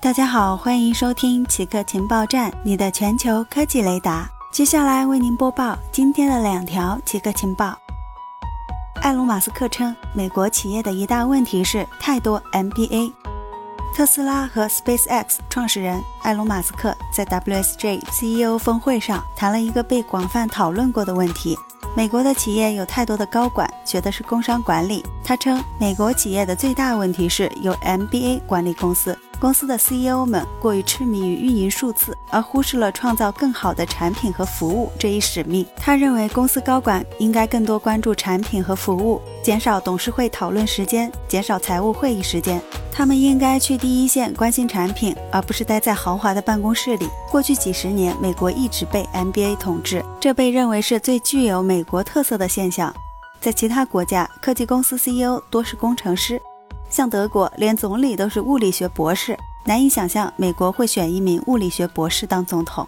大家好，欢迎收听奇客情报站，你的全球科技雷达。接下来为您播报今天的两条奇客情报。埃隆·马斯克称，美国企业的一大问题是太多 MBA。特斯拉和 SpaceX 创始人埃隆·马斯克在 WSJ CEO 峰会上谈了一个被广泛讨论过的问题。美国的企业有太多的高管，学的是工商管理。他称，美国企业的最大问题是有 MBA 管理公司，公司的 CEO 们过于痴迷于运营数字，而忽视了创造更好的产品和服务这一使命。他认为，公司高管应该更多关注产品和服务，减少董事会讨论时间，减少财务会议时间。他们应该去第一线关心产品，而不是待在豪华的办公室里。过去几十年，美国一直被 MBA 统治，这被认为是最具有美国特色的现象。在其他国家，科技公司 CEO 多是工程师，像德国，连总理都是物理学博士。难以想象美国会选一名物理学博士当总统。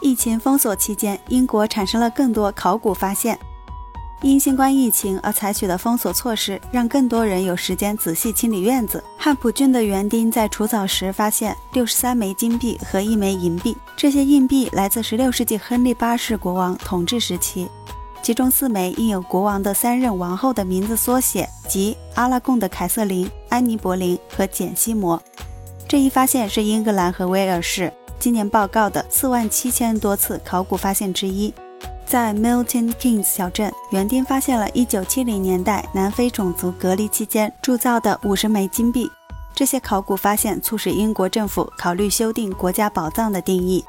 疫情封锁期间，英国产生了更多考古发现。因新冠疫情而采取的封锁措施，让更多人有时间仔细清理院子。汉普郡的园丁在除草时发现六十三枚金币和一枚银币，这些硬币来自16世纪亨利八世国王统治时期，其中四枚印有国王的三任王后的名字缩写，即阿拉贡的凯瑟琳、安妮·博林和简·西摩。这一发现是英格兰和威尔士今年报告的四万七千多次考古发现之一。在 Milton Keynes 小镇，园丁发现了1970年代南非种族隔离期间铸造的50枚金币。这些考古发现促使英国政府考虑修订国家宝藏的定义。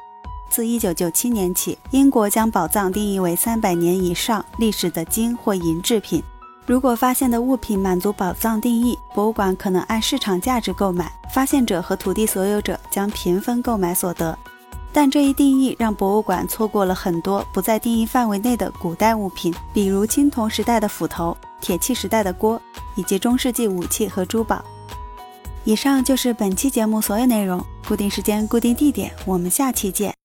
自1997年起，英国将宝藏定义为300年以上历史的金或银制品。如果发现的物品满足宝藏定义，博物馆可能按市场价值购买，发现者和土地所有者将平分购买所得。但这一定义让博物馆错过了很多不在定义范围内的古代物品，比如青铜时代的斧头、铁器时代的锅，以及中世纪武器和珠宝。以上就是本期节目所有内容。固定时间，固定地点，我们下期见。